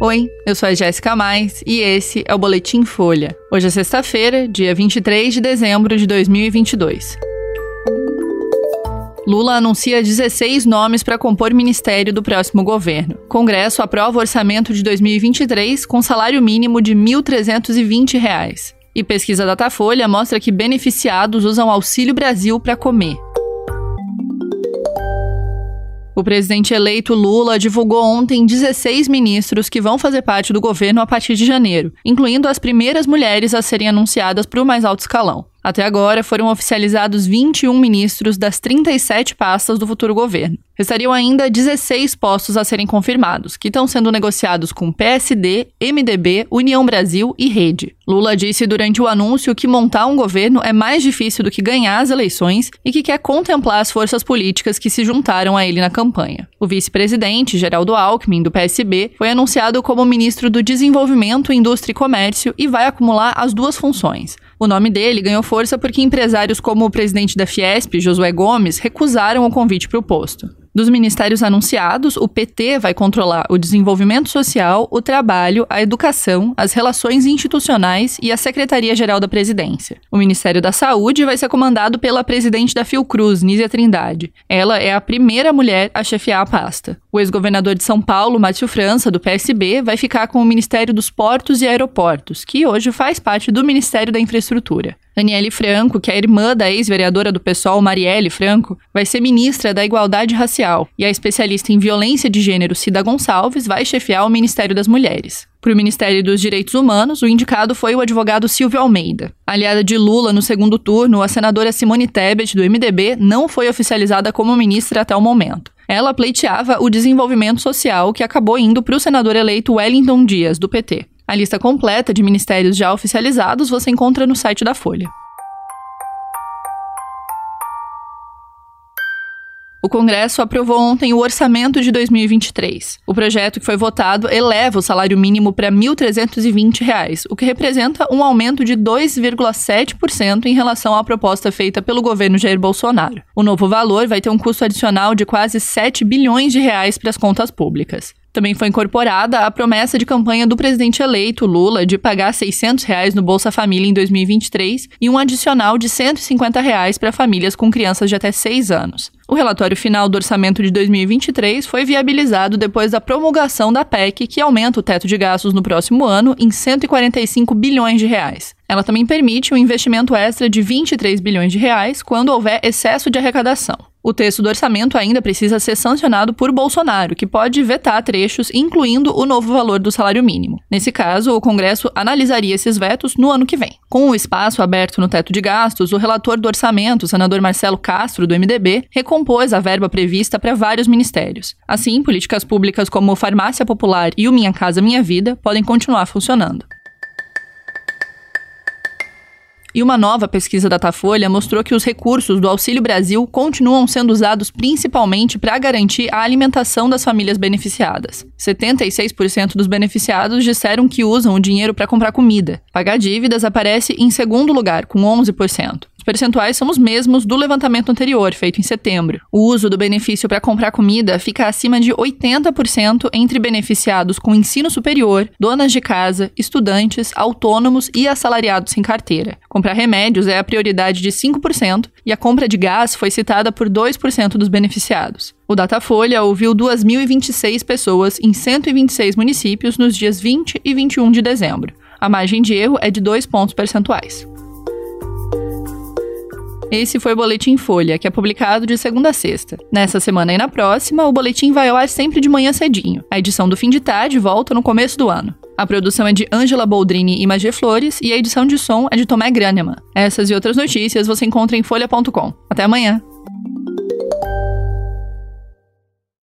Oi, eu sou a Jéssica Mais e esse é o Boletim Folha. Hoje é sexta-feira, dia 23 de dezembro de 2022. Lula anuncia 16 nomes para compor ministério do próximo governo. Congresso aprova orçamento de 2023 com salário mínimo de R$ 1.320. E pesquisa Datafolha mostra que beneficiados usam Auxílio Brasil para comer. O presidente eleito Lula divulgou ontem 16 ministros que vão fazer parte do governo a partir de janeiro, incluindo as primeiras mulheres a serem anunciadas para o mais alto escalão. Até agora, foram oficializados 21 ministros das 37 pastas do futuro governo. Restariam ainda 16 postos a serem confirmados, que estão sendo negociados com PSD, MDB, União Brasil e Rede. Lula disse durante o anúncio que montar um governo é mais difícil do que ganhar as eleições e que quer contemplar as forças políticas que se juntaram a ele na campanha. O vice-presidente, Geraldo Alckmin, do PSB, foi anunciado como ministro do Desenvolvimento, Indústria e Comércio e vai acumular as duas funções. O nome dele ganhou força porque empresários como o presidente da Fiesp, Josué Gomes, recusaram o convite para o posto. Dos ministérios anunciados, o PT vai controlar o desenvolvimento social, o trabalho, a educação, as relações institucionais e a Secretaria-Geral da Presidência. O Ministério da Saúde vai ser comandado pela presidente da Fiocruz, Nízia Trindade. Ela é a primeira mulher a chefiar a pasta. O ex-governador de São Paulo, Márcio França, do PSB, vai ficar com o Ministério dos Portos e Aeroportos, que hoje faz parte do Ministério da Infraestrutura. Daniele Franco, que é irmã da ex-vereadora do PSOL, Marielle Franco, vai ser ministra da Igualdade Racial. E a especialista em violência de gênero, Cida Gonçalves, vai chefiar o Ministério das Mulheres. Para o Ministério dos Direitos Humanos, o indicado foi o advogado Silvio Almeida. Aliada de Lula no segundo turno, a senadora Simone Tebet, do MDB, não foi oficializada como ministra até o momento. Ela pleiteava o desenvolvimento social, que acabou indo para o senador eleito Wellington Dias, do PT. A lista completa de ministérios já oficializados você encontra no site da Folha. O Congresso aprovou ontem o orçamento de 2023. O projeto que foi votado eleva o salário mínimo para R$ 1.320, o que representa um aumento de 2,7% em relação à proposta feita pelo governo Jair Bolsonaro. O novo valor vai ter um custo adicional de quase 7 bilhões de reais para as contas públicas. Também foi incorporada a promessa de campanha do presidente eleito Lula de pagar 600 reais no Bolsa Família em 2023 e um adicional de 150 reais para famílias com crianças de até 6 anos. O relatório final do orçamento de 2023 foi viabilizado depois da promulgação da PEC, que aumenta o teto de gastos no próximo ano em 145 bilhões de reais. Ela também permite um investimento extra de 23 bilhões de reais quando houver excesso de arrecadação. O texto do orçamento ainda precisa ser sancionado por Bolsonaro, que pode vetar trechos, incluindo o novo valor do salário mínimo. Nesse caso, o Congresso analisaria esses vetos no ano que vem. Com o espaço aberto no teto de gastos, o relator do orçamento, o senador Marcelo Castro, do MDB, recompôs a verba prevista para vários ministérios. Assim, políticas públicas como Farmácia Popular e o Minha Casa Minha Vida podem continuar funcionando. E uma nova pesquisa Datafolha mostrou que os recursos do Auxílio Brasil continuam sendo usados principalmente para garantir a alimentação das famílias beneficiadas. 76% dos beneficiados disseram que usam o dinheiro para comprar comida. Pagar dívidas aparece em segundo lugar, com 11% percentuais são os mesmos do levantamento anterior, feito em setembro. O uso do benefício para comprar comida fica acima de 80% entre beneficiados com ensino superior, donas de casa, estudantes, autônomos e assalariados sem carteira. Comprar remédios é a prioridade de 5% e a compra de gás foi citada por 2% dos beneficiados. O Datafolha ouviu 2.026 pessoas em 126 municípios nos dias 20 e 21 de dezembro. A margem de erro é de 2 pontos percentuais. Esse foi o Boletim Folha, que é publicado de segunda a sexta. Nessa semana e na próxima, o boletim vai ao ar sempre de manhã cedinho. A edição do fim de tarde volta no começo do ano. A produção é de Angela Boldrini e Magê Flores e a edição de som é de Tomé Graneman. Essas e outras notícias você encontra em folha.com. Até amanhã!